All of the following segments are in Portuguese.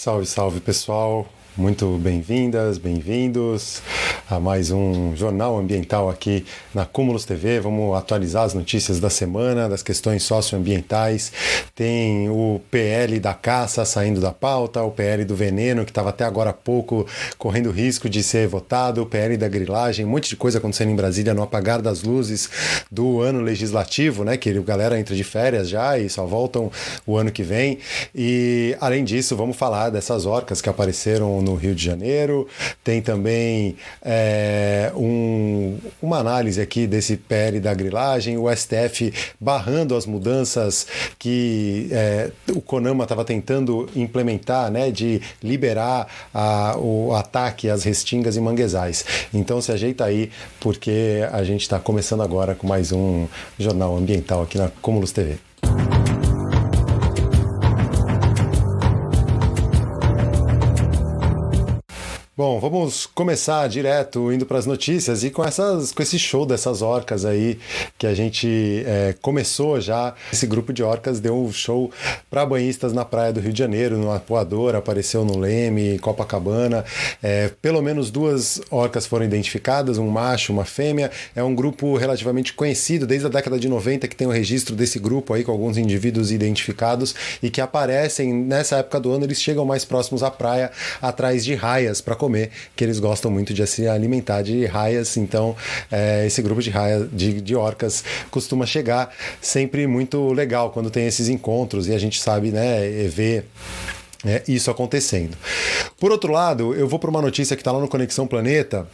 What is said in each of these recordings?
Salve, salve pessoal! Muito bem-vindas, bem-vindos a mais um Jornal Ambiental aqui na Cúmulos TV. Vamos atualizar as notícias da semana, das questões socioambientais. Tem o PL da caça saindo da pauta, o PL do veneno, que estava até agora há pouco correndo risco de ser votado, o PL da grilagem, um monte de coisa acontecendo em Brasília no apagar das luzes do ano legislativo, né? Que a galera entra de férias já e só voltam o ano que vem. E além disso, vamos falar dessas orcas que apareceram no Rio de Janeiro. Tem também é, um, uma análise aqui desse PL da grilagem, o STF barrando as mudanças que é, o CONAMA estava tentando implementar, né, de liberar a, o ataque às restingas e manguezais. Então se ajeita aí, porque a gente está começando agora com mais um jornal ambiental aqui na Cúmulos TV. Bom, vamos começar direto indo para as notícias e com, essas, com esse show dessas orcas aí que a gente é, começou já. Esse grupo de orcas deu um show para banhistas na praia do Rio de Janeiro, no Apuador, apareceu no Leme, Copacabana. É, pelo menos duas orcas foram identificadas, um macho, uma fêmea. É um grupo relativamente conhecido desde a década de 90 que tem o registro desse grupo aí com alguns indivíduos identificados e que aparecem nessa época do ano. Eles chegam mais próximos à praia, atrás de raias para comer, que eles gostam muito de se alimentar de raias, então é, esse grupo de, raia, de, de orcas costuma chegar sempre muito legal quando tem esses encontros e a gente sabe, né, ver é, isso acontecendo. Por outro lado, eu vou para uma notícia que está lá no Conexão Planeta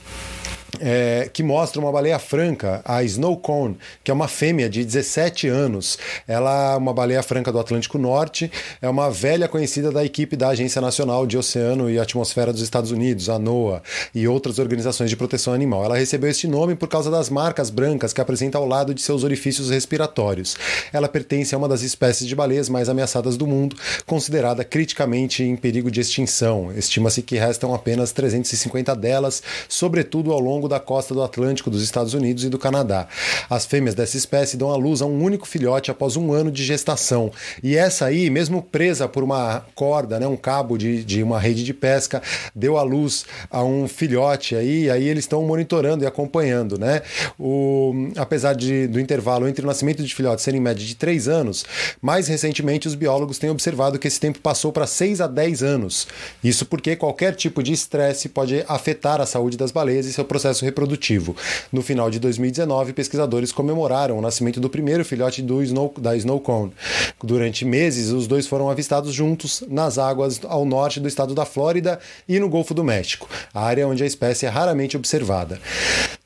é, que mostra uma baleia franca, a Snow Cone, que é uma fêmea de 17 anos. Ela é uma baleia franca do Atlântico Norte, é uma velha conhecida da equipe da Agência Nacional de Oceano e Atmosfera dos Estados Unidos, a NOAA, e outras organizações de proteção animal. Ela recebeu este nome por causa das marcas brancas que apresenta ao lado de seus orifícios respiratórios. Ela pertence a uma das espécies de baleias mais ameaçadas do mundo, considerada criticamente em perigo de extinção. Estima-se que restam apenas 350 delas, sobretudo ao longo longo da costa do Atlântico dos Estados Unidos e do Canadá. As fêmeas dessa espécie dão à luz a um único filhote após um ano de gestação. E essa aí, mesmo presa por uma corda, né, um cabo de, de uma rede de pesca, deu à luz a um filhote aí, aí eles estão monitorando e acompanhando, né? O, apesar de, do intervalo entre o nascimento de filhotes serem em média de 3 anos, mais recentemente os biólogos têm observado que esse tempo passou para 6 a 10 anos. Isso porque qualquer tipo de estresse pode afetar a saúde das baleias e seu processo processo reprodutivo. No final de 2019, pesquisadores comemoraram o nascimento do primeiro filhote do snow, da Snow Cone. Durante meses, os dois foram avistados juntos nas águas ao norte do estado da Flórida e no Golfo do México, área onde a espécie é raramente observada.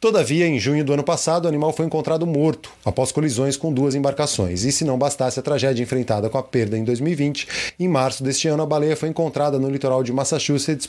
Todavia, em junho do ano passado, o animal foi encontrado morto após colisões com duas embarcações. E se não bastasse a tragédia enfrentada com a perda em 2020, em março deste ano a baleia foi encontrada no litoral de Massachusetts,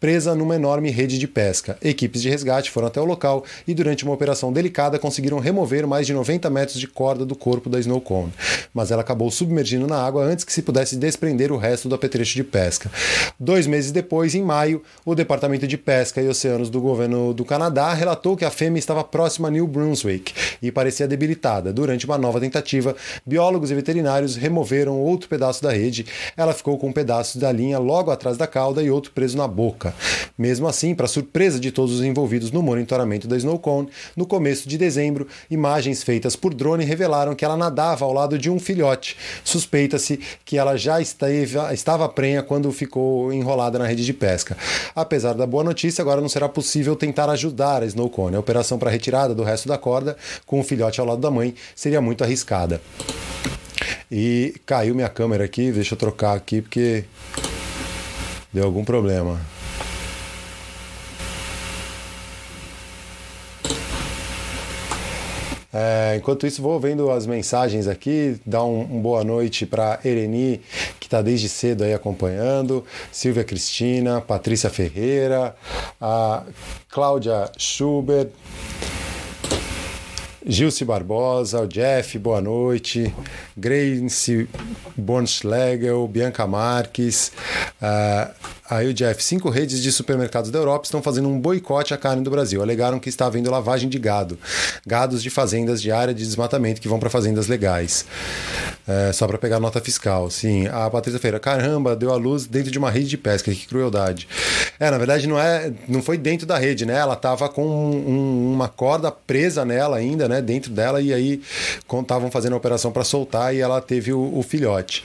presa numa enorme rede de pesca. Equipes de resgate foram até o local e, durante uma operação delicada, conseguiram remover mais de 90 metros de corda do corpo da Snow Cone. Mas ela acabou submergindo na água antes que se pudesse desprender o resto do apetrecho de pesca. Dois meses depois, em maio, o Departamento de Pesca e Oceanos do governo do Canadá relatou que a fêmea estava próxima a New Brunswick e parecia debilitada. Durante uma nova tentativa, biólogos e veterinários removeram outro pedaço da rede. Ela ficou com um pedaço da linha logo atrás da cauda e outro preso na boca. Mesmo assim, para surpresa de todos os envolvidos no monitoramento da Snow Cone, no começo de dezembro, imagens feitas por drone revelaram que ela nadava ao lado de um filhote. Suspeita-se que ela já estava prenha quando ficou enrolada na rede de pesca. Apesar da boa notícia, agora não será possível tentar ajudar a Snow A operação para retirada do resto da corda, com o filhote ao lado da mãe, seria muito arriscada. E caiu minha câmera aqui, deixa eu trocar aqui porque deu algum problema. É, enquanto isso, vou vendo as mensagens aqui, dar um, um boa noite para Ereni, está desde cedo aí acompanhando, Silvia Cristina, Patrícia Ferreira, a Cláudia Schubert, Gilce Barbosa, o Jeff, boa noite. Grace Bornschlegel, Bianca Marques. Uh, aí o Jeff, cinco redes de supermercados da Europa estão fazendo um boicote à carne do Brasil. Alegaram que está havendo lavagem de gado. Gados de fazendas de área de desmatamento que vão para fazendas legais. É, só para pegar nota fiscal. Sim, a Patrícia Feira, caramba, deu a luz dentro de uma rede de pesca, que crueldade. É, na verdade não é, não foi dentro da rede, né? Ela tava com um, uma corda presa nela ainda, né? Dentro dela e aí estavam fazendo a operação para soltar e ela teve o, o filhote.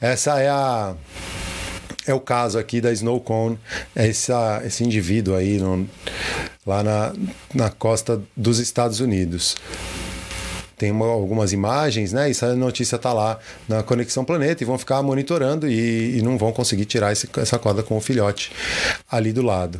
Essa é a é o caso aqui da Snow Cone, essa, esse indivíduo aí no, lá na, na costa dos Estados Unidos tem uma, algumas imagens, né? Essa notícia está lá na Conexão Planeta e vão ficar monitorando e, e não vão conseguir tirar esse, essa corda com o filhote ali do lado.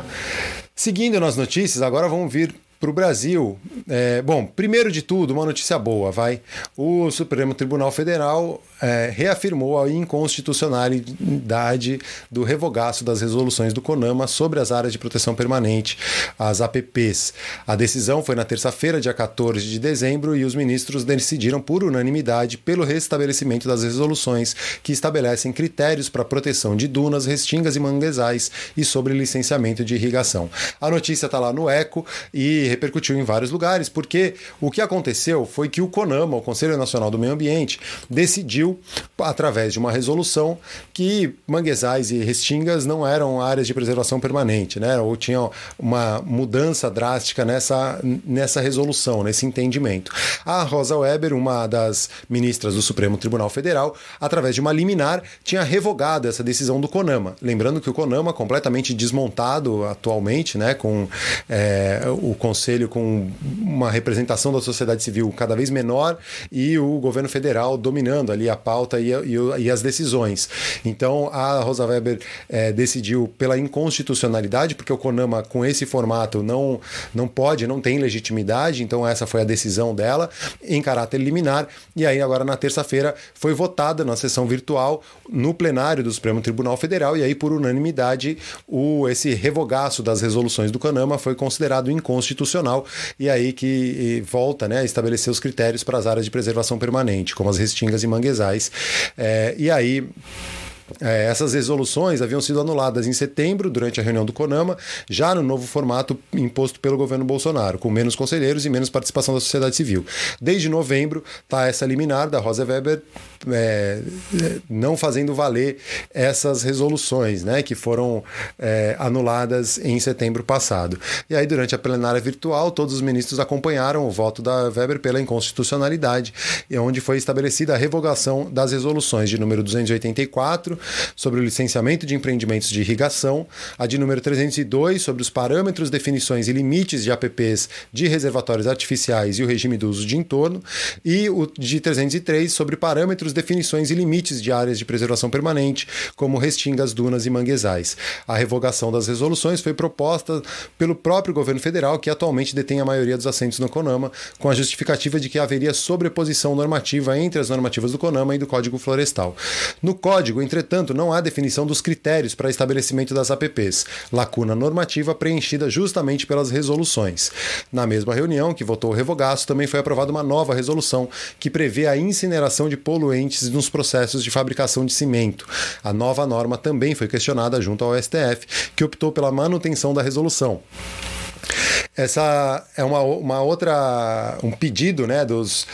Seguindo nas notícias, agora vamos vir para o Brasil. É, bom, primeiro de tudo, uma notícia boa, vai. O Supremo Tribunal Federal é, reafirmou a inconstitucionalidade do revogaço das resoluções do CONAMA sobre as áreas de proteção permanente, as APPs. A decisão foi na terça-feira, dia 14 de dezembro, e os ministros decidiram por unanimidade pelo restabelecimento das resoluções que estabelecem critérios para proteção de dunas, restingas e manguezais e sobre licenciamento de irrigação. A notícia está lá no ECO e repercutiu em vários lugares, porque o que aconteceu foi que o CONAMA, o Conselho Nacional do Meio Ambiente, decidiu, através de uma resolução, que manguezais e restingas não eram áreas de preservação permanente, né? ou tinha uma mudança drástica nessa, nessa resolução, nesse entendimento. A Rosa Weber, uma das ministras do Supremo Tribunal Federal, através de uma liminar, tinha revogado essa decisão do CONAMA. Lembrando que o CONAMA, completamente desmontado atualmente, né, com é, o Conselho conselho com uma representação da sociedade civil cada vez menor e o governo federal dominando ali a pauta e, e, e as decisões. Então a Rosa Weber é, decidiu pela inconstitucionalidade, porque o CONAMA com esse formato não, não pode, não tem legitimidade, então essa foi a decisão dela em caráter liminar. E aí agora na terça-feira foi votada na sessão virtual no plenário do Supremo Tribunal Federal e aí por unanimidade o esse revogaço das resoluções do CONAMA foi considerado inconstitucional e aí que volta né, a estabelecer os critérios para as áreas de preservação permanente, como as restingas e manguezais. É, e aí. É, essas resoluções haviam sido anuladas em setembro, durante a reunião do CONAMA, já no novo formato imposto pelo governo Bolsonaro, com menos conselheiros e menos participação da sociedade civil. Desde novembro, está essa liminar da Rosa Weber é, não fazendo valer essas resoluções, né, que foram é, anuladas em setembro passado. E aí, durante a plenária virtual, todos os ministros acompanharam o voto da Weber pela inconstitucionalidade, onde foi estabelecida a revogação das resoluções de número 284 sobre o licenciamento de empreendimentos de irrigação, a de número 302 sobre os parâmetros, definições e limites de APPs de reservatórios artificiais e o regime do uso de entorno, e o de 303 sobre parâmetros definições e limites de áreas de preservação permanente, como restingas, dunas e manguezais. A revogação das resoluções foi proposta pelo próprio governo federal, que atualmente detém a maioria dos assentos no CONAMA, com a justificativa de que haveria sobreposição normativa entre as normativas do CONAMA e do Código Florestal. No Código, entretanto, não há definição dos critérios para estabelecimento das APPs, lacuna normativa preenchida justamente pelas resoluções. Na mesma reunião, que votou o revogaço, também foi aprovada uma nova resolução que prevê a incineração de poluentes nos processos de fabricação de cimento. A nova norma também foi questionada junto ao STF, que optou pela manutenção da resolução. Essa é uma, uma outra um pedido né, dos,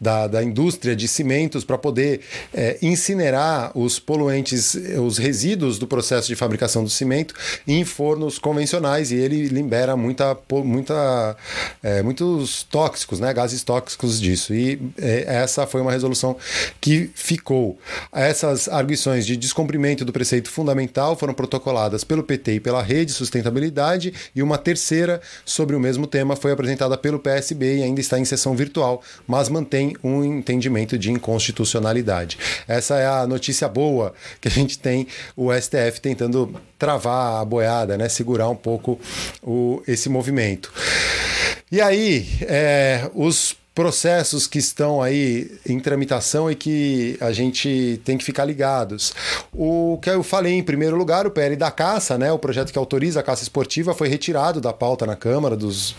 da, da indústria de cimentos para poder é, incinerar os poluentes, os resíduos do processo de fabricação do cimento em fornos convencionais e ele libera muita, muita, é, muitos tóxicos, né, gases tóxicos disso. E é, essa foi uma resolução que ficou. Essas arguições de descumprimento do preceito fundamental foram protocoladas pelo PT e pela Rede Sustentabilidade e uma terceira sobre o mesmo tema foi apresentada pelo PSB e ainda está em sessão virtual, mas mantém um entendimento de inconstitucionalidade. Essa é a notícia boa que a gente tem o STF tentando travar a boiada, né, segurar um pouco o, esse movimento. E aí, é, os processos que estão aí em tramitação e que a gente tem que ficar ligados. O que eu falei em primeiro lugar, o PL da caça, né, o projeto que autoriza a caça esportiva, foi retirado da pauta na Câmara dos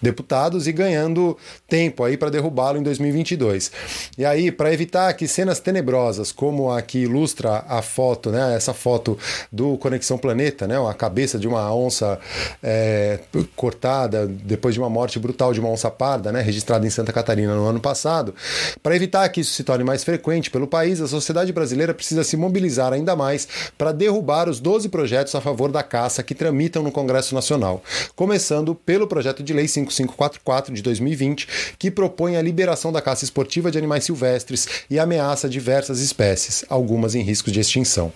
Deputados e ganhando tempo aí para derrubá-lo em 2022. E aí, para evitar que cenas tenebrosas, como a que ilustra a foto, né, essa foto do Conexão Planeta, né, a cabeça de uma onça é, cortada depois de uma morte brutal de uma onça parda, né, registrada em Santa Catarina no ano passado, para evitar que isso se torne mais frequente pelo país, a sociedade brasileira precisa se mobilizar ainda mais para derrubar os 12 projetos a favor da caça que tramitam no Congresso Nacional, começando pelo projeto de lei 5544 de 2020, que propõe a liberação da caça esportiva de animais silvestres e ameaça diversas espécies, algumas em risco de extinção.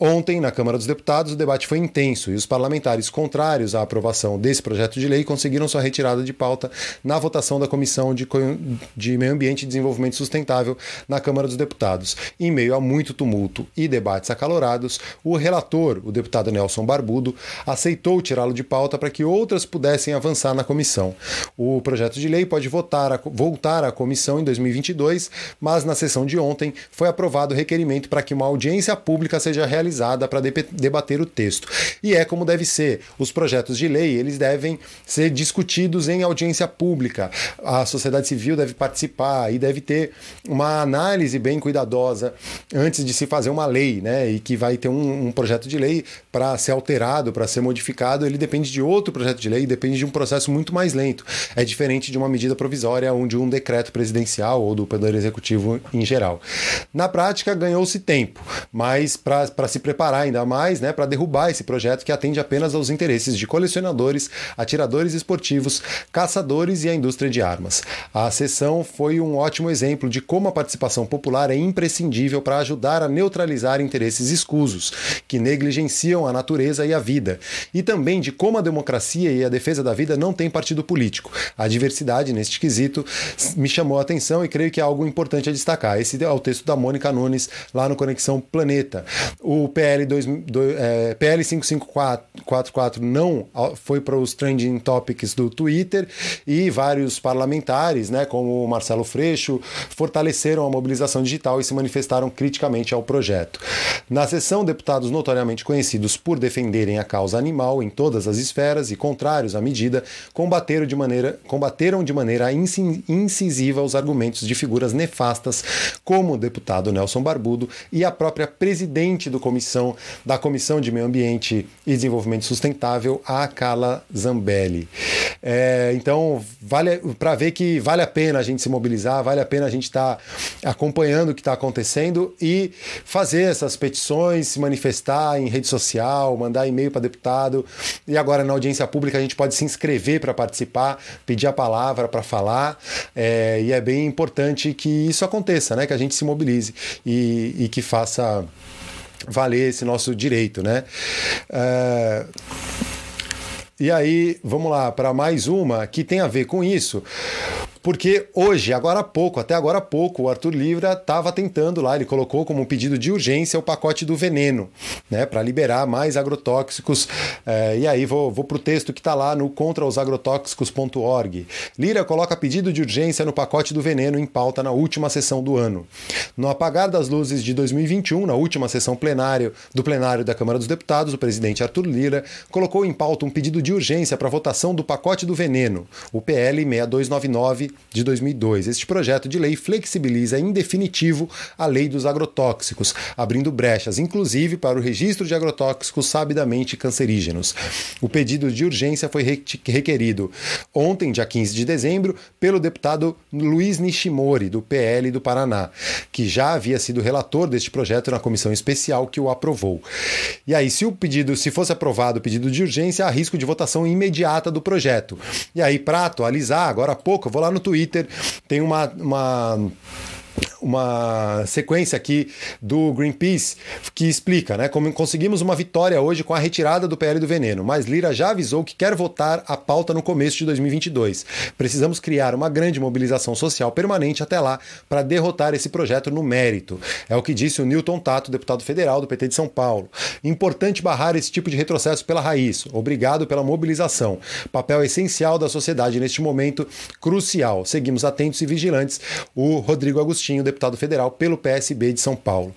Ontem, na Câmara dos Deputados, o debate foi intenso e os parlamentares contrários à aprovação desse projeto de lei conseguiram sua retirada de pauta na votação da Comissão de, Meio Ambiente e Desenvolvimento Sustentável na Câmara dos Deputados. Em meio a muito tumulto e debates acalorados, o relator, o deputado Nelson Barbudo, aceitou tirá-lo de pauta para que outras pudessem avançar na comissão. O projeto de lei pode votar a, voltar à comissão em 2022, mas na sessão de ontem foi aprovado o requerimento para que uma audiência pública seja realizada realizada para debater o texto. E é como deve ser. Os projetos de lei, eles devem ser discutidos em audiência pública. A sociedade civil deve participar e deve ter uma análise bem cuidadosa antes de se fazer uma lei, né? E que vai ter um, um projeto de lei para ser alterado, para ser modificado, ele depende de outro projeto de lei, depende de um processo muito mais lento. É diferente de uma medida provisória ou de um decreto presidencial ou do Poder Executivo em geral. Na prática, ganhou-se tempo, mas para se se preparar ainda mais né, para derrubar esse projeto que atende apenas aos interesses de colecionadores, atiradores esportivos, caçadores e a indústria de armas. A sessão foi um ótimo exemplo de como a participação popular é imprescindível para ajudar a neutralizar interesses escusos, que negligenciam a natureza e a vida, e também de como a democracia e a defesa da vida não têm partido político. A diversidade neste quesito me chamou a atenção e creio que é algo importante a destacar. Esse é o texto da Mônica Nunes lá no Conexão Planeta. O o PL, 2, do, é, PL 5544 não foi para os trending topics do Twitter e vários parlamentares, né, como o Marcelo Freixo, fortaleceram a mobilização digital e se manifestaram criticamente ao projeto. Na sessão, deputados notoriamente conhecidos por defenderem a causa animal em todas as esferas e contrários à medida, combateram de maneira, combateram de maneira incisiva os argumentos de figuras nefastas como o deputado Nelson Barbudo e a própria presidente do comissão da Comissão de Meio Ambiente e Desenvolvimento Sustentável, a Carla Zambelli. É, então, vale para ver que vale a pena a gente se mobilizar, vale a pena a gente estar tá acompanhando o que está acontecendo e fazer essas petições, se manifestar em rede social, mandar e-mail para deputado. E agora na audiência pública a gente pode se inscrever para participar, pedir a palavra para falar. É, e é bem importante que isso aconteça, né? Que a gente se mobilize e, e que faça valer esse nosso direito, né? É... E aí, vamos lá para mais uma que tem a ver com isso. Porque hoje, agora há pouco, até agora há pouco, o Arthur Livra estava tentando lá, ele colocou como um pedido de urgência o pacote do veneno, né, para liberar mais agrotóxicos. É, e aí vou, vou para o texto que está lá no contraosagrotóxicos.org. Lira coloca pedido de urgência no pacote do veneno em pauta na última sessão do ano. No apagar das luzes de 2021, na última sessão plenário, do plenário da Câmara dos Deputados, o presidente Arthur Lira colocou em pauta um pedido de urgência para votação do pacote do veneno, o PL 6299 de 2002. Este projeto de lei flexibiliza em definitivo a lei dos agrotóxicos, abrindo brechas, inclusive para o registro de agrotóxicos sabidamente cancerígenos. O pedido de urgência foi requerido ontem, dia 15 de dezembro, pelo deputado Luiz Nishimori, do PL do Paraná, que já havia sido relator deste projeto na comissão especial que o aprovou. E aí, se o pedido, se fosse aprovado o pedido de urgência, há risco de votação imediata do projeto. E aí, para atualizar, agora há pouco, eu vou lá no Twitter, tem uma, uma uma sequência aqui do Greenpeace que explica né, como conseguimos uma vitória hoje com a retirada do PL do veneno, mas Lira já avisou que quer votar a pauta no começo de 2022. Precisamos criar uma grande mobilização social permanente até lá para derrotar esse projeto no mérito. É o que disse o Newton Tato, deputado federal do PT de São Paulo. Importante barrar esse tipo de retrocesso pela raiz. Obrigado pela mobilização. Papel essencial da sociedade neste momento crucial. Seguimos atentos e vigilantes. O Rodrigo Agostinho, deputado federal pelo PSB de São Paulo.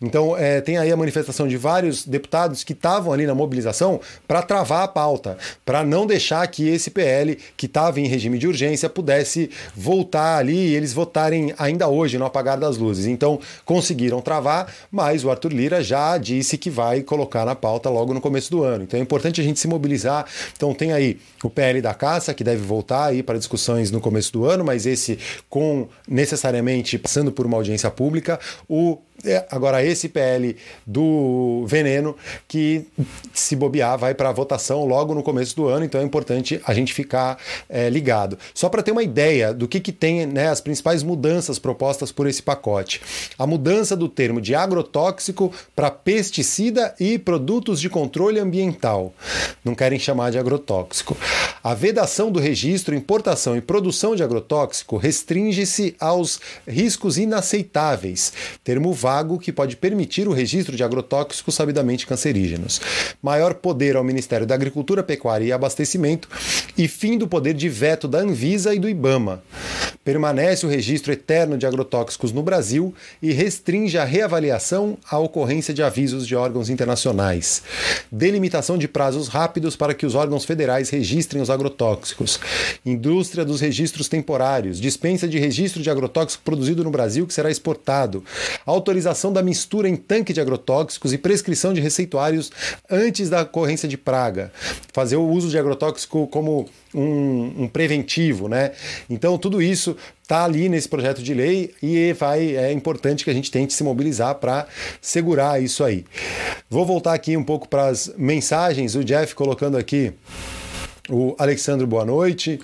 Então, é, tem aí a manifestação de vários deputados que estavam ali na mobilização para travar a pauta, para não deixar que esse PL, que estava em regime de urgência, pudesse voltar ali e eles votarem ainda hoje no apagar das luzes. Então, conseguiram travar, mas o Arthur Lira já disse que vai colocar na pauta logo no começo do ano. Então, é importante a gente se mobilizar. Então, tem aí o PL da caça, que deve voltar aí para discussões no começo do ano, mas esse com necessariamente passando por uma audiência pública. O é, agora, esse PL do veneno, que se bobear, vai para votação logo no começo do ano, então é importante a gente ficar é, ligado. Só para ter uma ideia do que, que tem né, as principais mudanças propostas por esse pacote: a mudança do termo de agrotóxico para pesticida e produtos de controle ambiental. Não querem chamar de agrotóxico. A vedação do registro, importação e produção de agrotóxico restringe-se aos riscos inaceitáveis, termo vago que pode permitir o registro de agrotóxicos sabidamente cancerígenos. Maior poder ao Ministério da Agricultura, Pecuária e Abastecimento e fim do poder de veto da Anvisa e do IBAMA. Permanece o registro eterno de agrotóxicos no Brasil e restringe a reavaliação à ocorrência de avisos de órgãos internacionais. Delimitação de prazos rápidos para que os órgãos federais registrem os agrotóxicos. Indústria dos registros temporários. Dispensa de registro de agrotóxico produzido no Brasil que será exportado. Autorização autorização da mistura em tanque de agrotóxicos e prescrição de receituários antes da ocorrência de praga. Fazer o uso de agrotóxico como um, um preventivo, né? Então, tudo isso está ali nesse projeto de lei e vai, é importante que a gente tente se mobilizar para segurar isso aí. Vou voltar aqui um pouco para as mensagens, o Jeff colocando aqui o Alexandre, boa noite.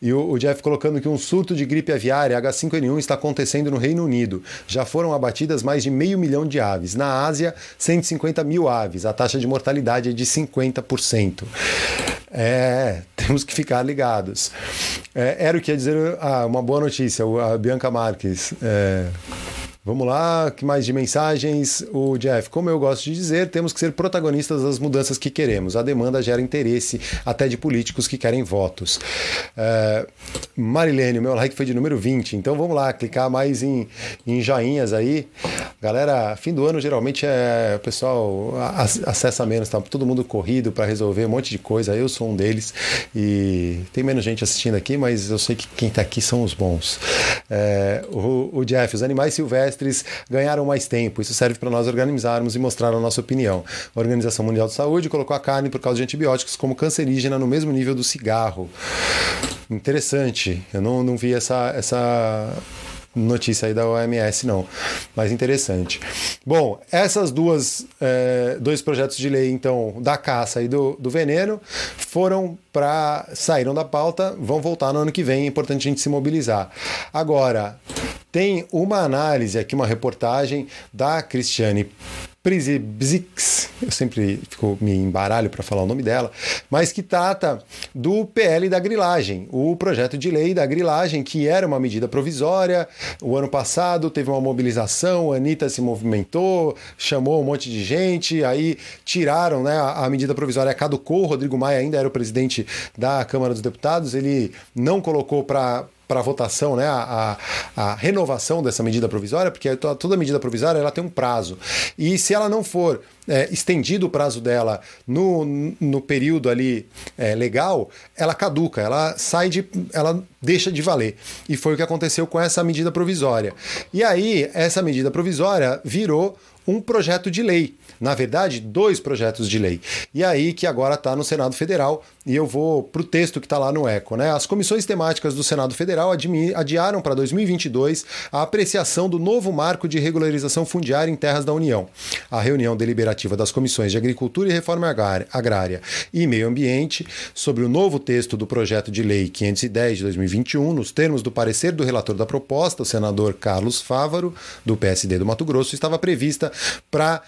E o, Jeff colocando que um surto de gripe aviária H5N1 está acontecendo no Reino Unido. Já foram abatidas mais de meio milhão de aves. Na Ásia, 150 mil aves. A taxa de mortalidade é de 50%. É, temos que ficar ligados. É, era o que ia dizer ah, uma boa notícia, a Bianca Marques. É, Vamos lá, que mais de mensagens? O Jeff, como eu gosto de dizer, temos que ser protagonistas das mudanças que queremos. A demanda gera interesse até de políticos que querem votos. É, Marilene, meu like foi de número 20, então vamos lá, clicar mais em, em joinhas aí. Galera, fim do ano geralmente é o pessoal acessa menos, tá todo mundo corrido para resolver um monte de coisa. Eu sou um deles e tem menos gente assistindo aqui, mas eu sei que quem está aqui são os bons. É, o, o Jeff, os animais silvestres semestres ganharam mais tempo. Isso serve para nós organizarmos e mostrar a nossa opinião. A Organização Mundial de Saúde colocou a carne por causa de antibióticos como cancerígena no mesmo nível do cigarro. Interessante. Eu não, não vi essa, essa notícia aí da OMS, não. Mas interessante. Bom, essas duas é, dois projetos de lei, então, da caça e do, do veneno, foram para. saíram da pauta, vão voltar no ano que vem. É importante a gente se mobilizar. Agora, tem uma análise aqui, uma reportagem da Cristiane Prizibzix, eu sempre fico, me embaralho para falar o nome dela, mas que trata do PL da grilagem, o projeto de lei da grilagem, que era uma medida provisória. O ano passado teve uma mobilização, a Anitta se movimentou, chamou um monte de gente, aí tiraram né, a, medida provisória, caducou. O Rodrigo Maia ainda era o presidente da Câmara dos Deputados, ele não colocou para para votação né, a, a, a, renovação dessa medida provisória, porque toda medida provisória ela tem um prazo. E se ela não for é, estendido o prazo dela no, no período ali é, legal, ela caduca, ela sai de. ela deixa de valer. E foi o que aconteceu com essa medida provisória. E aí, essa medida provisória virou um projeto de lei. Na verdade, dois projetos de lei. E aí que agora está no Senado Federal, e eu vou para o texto que está lá no ECO. Né? As comissões temáticas do Senado Federal adiaram para 2022 a apreciação do novo marco de regularização fundiária em terras da União. A reunião deliberativa das comissões de Agricultura e Reforma Agrária e Meio Ambiente sobre o novo texto do projeto de lei 510 de 2021, nos termos do parecer do relator da proposta, o senador Carlos Fávaro, do PSD do Mato Grosso, estava prevista para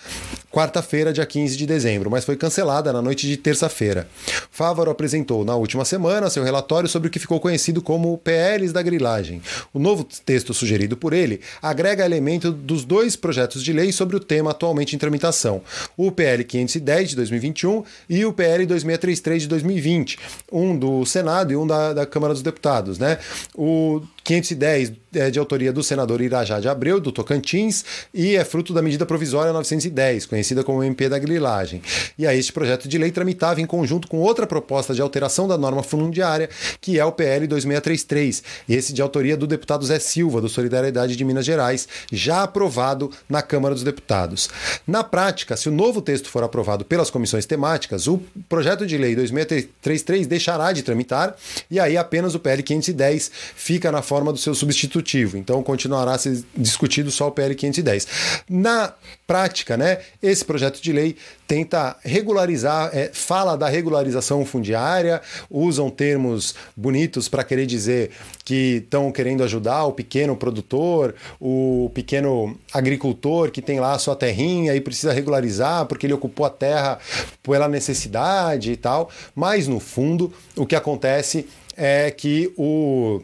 quarta-feira, dia 15 de dezembro, mas foi cancelada na noite de terça-feira. Fávaro apresentou na última semana seu relatório sobre o que ficou conhecido como PLs da grilagem. O novo texto sugerido por ele agrega elementos dos dois projetos de lei sobre o tema atualmente em tramitação: o PL 510 de 2021 e o PL 2633 de 2020, um do Senado e um da, da Câmara dos Deputados. Né? O 510 é de autoria do senador Irajá de Abreu, do Tocantins, e é fruto da medida provisória 910, conhecida como MP da grilagem. E aí este projeto de lei tramitava em conjunto com outra proposta de alteração da norma fundiária, que é o PL 2633, esse de autoria do deputado Zé Silva, do Solidariedade de Minas Gerais, já aprovado na Câmara dos Deputados. Na prática, se o novo texto for aprovado pelas comissões temáticas, o projeto de lei 2633 deixará de tramitar e aí apenas o PL 510 fica na forma do seu substitutivo. Então continuará a ser discutido só o PL 510. Na prática, né, esse projeto de lei tenta regularizar, é, fala da regularização fundiária, usam termos bonitos para querer dizer que estão querendo ajudar o pequeno produtor, o pequeno agricultor que tem lá a sua terrinha e precisa regularizar porque ele ocupou a terra pela necessidade e tal. Mas no fundo, o que acontece é que o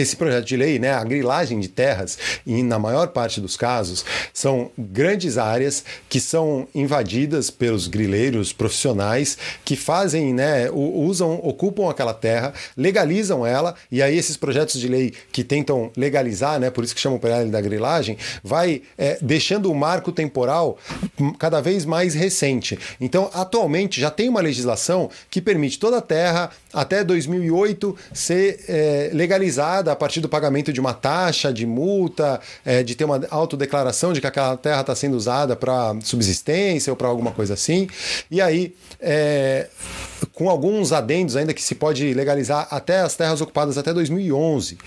esse projeto de lei, né, a grilagem de terras, e na maior parte dos casos, são grandes áreas que são invadidas pelos grileiros profissionais que fazem, né, usam, ocupam aquela terra, legalizam ela, e aí esses projetos de lei que tentam legalizar, né, por isso que chamam o PL da grilagem, vai é, deixando o marco temporal cada vez mais recente. Então, atualmente já tem uma legislação que permite toda a terra até 2008 ser é, legalizada a partir do pagamento de uma taxa, de multa, é, de ter uma autodeclaração de que aquela terra está sendo usada para subsistência ou para alguma coisa assim. E aí, é, com alguns adendos ainda que se pode legalizar até as terras ocupadas até 2011.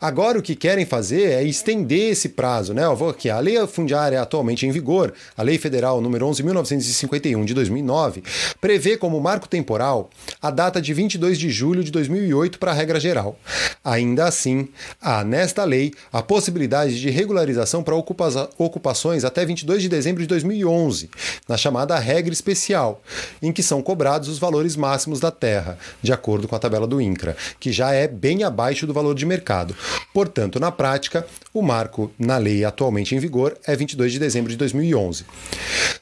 Agora o que querem fazer é estender esse prazo, né? Eu vou aqui, a lei fundiária atualmente em vigor, a Lei Federal número 11.951 de 2009, prevê como marco temporal a data de 22 de julho de 2008 para a regra geral. Ainda assim, há nesta lei a possibilidade de regularização para ocupações até 22 de dezembro de 2011, na chamada regra especial, em que são cobrados os valores máximos da terra, de acordo com a tabela do INCRA, que já é bem abaixo do valor de mercado. Portanto, na prática, o marco na lei atualmente em vigor é 22 de dezembro de 2011.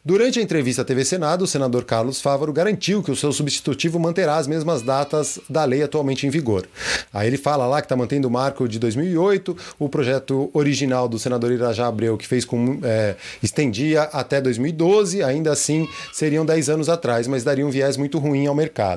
Durante a entrevista à TV Senado, o senador Carlos Fávaro garantiu que o seu substitutivo manterá as mesmas datas da lei atualmente em vigor. Aí ele fala lá que está mantendo o marco de 2008, o projeto original do senador Irajá Abreu, que fez com é, estendia até 2012, ainda assim seriam 10 anos atrás, mas daria um viés muito ruim ao mercado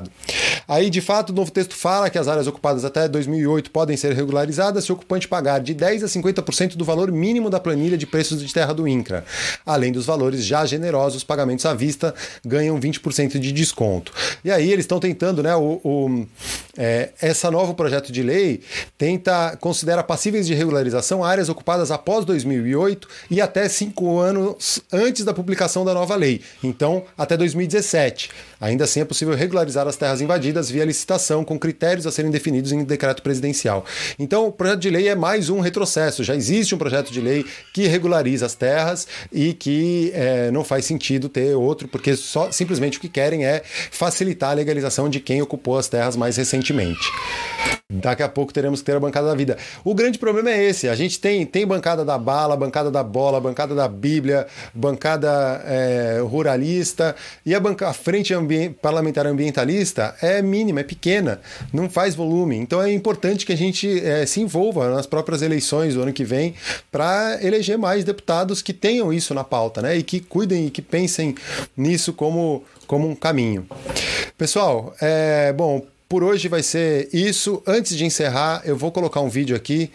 Aí, de fato, o novo texto fala que as áreas ocupadas até 2008 podem ser regularizadas se o ocupante pagar de 10% a 50% do valor mínimo da planilha de preços de terra do INCRA. Além dos valores já generosos, pagamentos à vista ganham 20% de desconto. E aí eles estão tentando, né? O, o é, essa novo projeto de lei tenta considera passíveis de regularização áreas ocupadas após 2008 e até cinco anos antes da publicação da nova lei. Então, até 2017. Ainda assim, é possível regularizar as terras invadidas via licitação, com critérios a serem definidos em decreto presidencial. Então, o projeto de lei é mais um retrocesso. Já existe um projeto de lei que regulariza as terras e que é, não faz sentido ter outro, porque só simplesmente o que querem é facilitar a legalização de quem ocupou as terras mais recentemente. Daqui a pouco teremos que ter a bancada da vida. O grande problema é esse: a gente tem, tem bancada da bala, bancada da bola, bancada da Bíblia, bancada é, ruralista, e a, banca, a frente parlamentar ambientalista é mínima, é pequena, não faz volume. Então é importante que a gente é, se envolva nas próprias eleições do ano que vem para eleger mais deputados que tenham isso na pauta, né? E que cuidem e que pensem nisso como, como um caminho. Pessoal, é, bom, por hoje vai ser isso. Antes de encerrar, eu vou colocar um vídeo aqui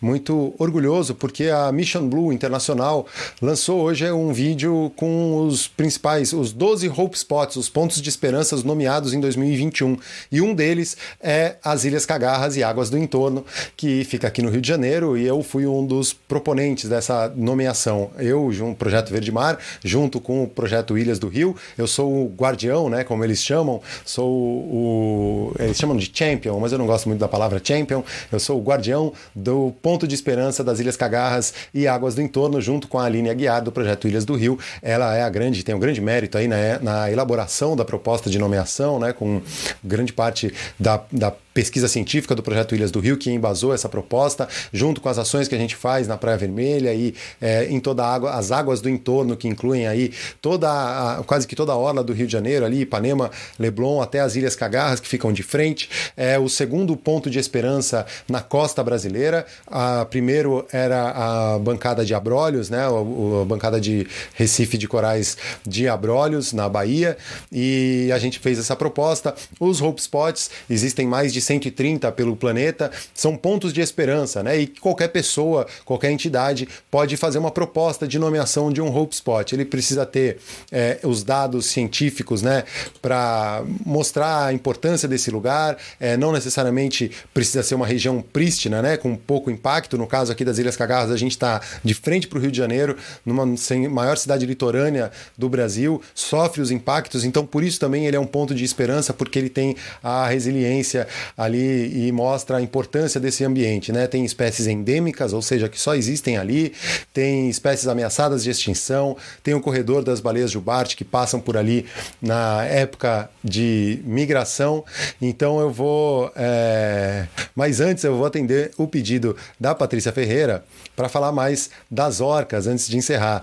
muito orgulhoso, porque a Mission Blue Internacional lançou hoje um vídeo com os principais, os 12 Hope Spots, os pontos de esperança nomeados em 2021. E um deles é as Ilhas Cagarras e Águas do Entorno, que fica aqui no Rio de Janeiro, e eu fui um dos proponentes dessa nomeação. Eu, um projeto Verde Mar, junto com o projeto Ilhas do Rio, eu sou o guardião, né, como eles chamam, sou o eles chamam de champion, mas eu não gosto muito da palavra champion. Eu sou o guardião do ponto de esperança das Ilhas Cagarras e águas do entorno, junto com a Aline Aguiar do projeto Ilhas do Rio. Ela é a grande, tem um grande mérito aí na, na elaboração da proposta de nomeação, né, com grande parte da, da pesquisa científica do projeto Ilhas do Rio que embasou essa proposta, junto com as ações que a gente faz na Praia Vermelha e é, em toda a água, as águas do entorno que incluem aí toda a, quase que toda a orla do Rio de Janeiro, ali Ipanema, Leblon, até as Ilhas Cagarras que ficam de frente. É o segundo ponto de esperança na costa brasileira. A, primeiro era a bancada de Abrolhos, né, a, a bancada de Recife de Corais de Abrolhos na Bahia, e a gente fez essa proposta. Os Hope Spots existem mais de 130 pelo planeta, são pontos de esperança, né? E qualquer pessoa, qualquer entidade pode fazer uma proposta de nomeação de um Hope Spot. Ele precisa ter é, os dados científicos, né? Para mostrar a importância desse lugar. É, não necessariamente precisa ser uma região prístina, né? Com pouco impacto. No caso aqui das Ilhas Cagarras, a gente está de frente para o Rio de Janeiro, numa maior cidade litorânea do Brasil, sofre os impactos. Então, por isso também ele é um ponto de esperança, porque ele tem a resiliência, ali e mostra a importância desse ambiente, né? Tem espécies endêmicas, ou seja, que só existem ali, tem espécies ameaçadas de extinção, tem o corredor das baleias jubarte que passam por ali na época de migração. Então eu vou, é... mas antes eu vou atender o pedido da Patrícia Ferreira para falar mais das orcas antes de encerrar.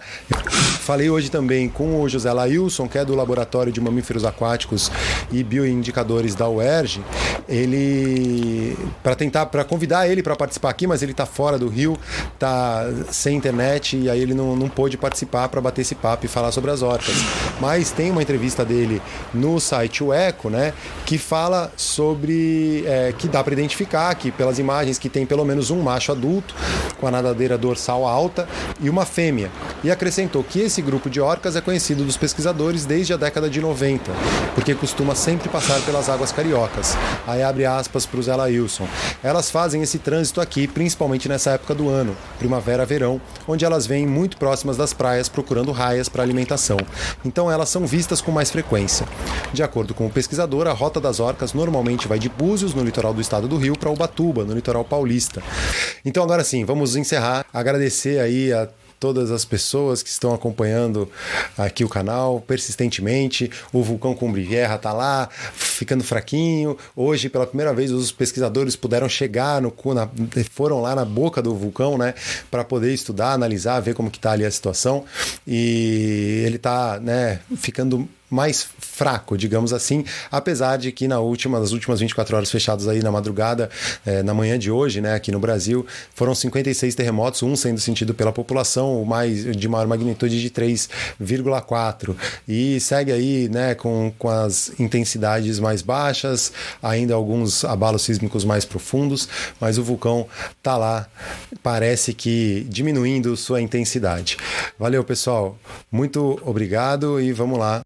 Falei hoje também com o José Lailson, que é do Laboratório de Mamíferos Aquáticos e Bioindicadores da UERJ. Ele para tentar para convidar ele para participar aqui, mas ele está fora do Rio, está sem internet e aí ele não, não pôde participar para bater esse papo e falar sobre as orcas. Mas tem uma entrevista dele no site O Eco, né, que fala sobre é, que dá para identificar que pelas imagens que tem pelo menos um macho adulto com a nadadeira dorsal alta e uma fêmea. E acrescentou que esse grupo de orcas é conhecido dos pesquisadores desde a década de 90, porque costuma sempre passar pelas águas cariocas. Aí abre aspas para o Zé Lailson. Elas fazem esse trânsito aqui, principalmente nessa época do ano, primavera-verão, onde elas vêm muito próximas das praias procurando raias para alimentação. Então elas são vistas com mais frequência. De acordo com o pesquisador, a rota das orcas normalmente vai de Búzios, no litoral do estado do Rio, para Ubatuba, no litoral paulista. Então agora sim, vamos encerrar. Agradecer aí a todas as pessoas que estão acompanhando aqui o canal persistentemente. O vulcão Cumbrivierra está lá, ficando fraquinho. Hoje, pela primeira vez, os pesquisadores puderam chegar no na, foram lá na boca do vulcão, né, para poder estudar, analisar, ver como que está ali a situação. E ele está, né, ficando mais fraco, digamos assim, apesar de que na última, nas últimas 24 horas fechadas aí na madrugada, é, na manhã de hoje, né, aqui no Brasil, foram 56 terremotos, um sendo sentido pela população, o mais de maior magnitude de 3,4 e segue aí, né, com, com as intensidades mais baixas, ainda alguns abalos sísmicos mais profundos, mas o vulcão tá lá, parece que diminuindo sua intensidade. Valeu, pessoal. Muito obrigado e vamos lá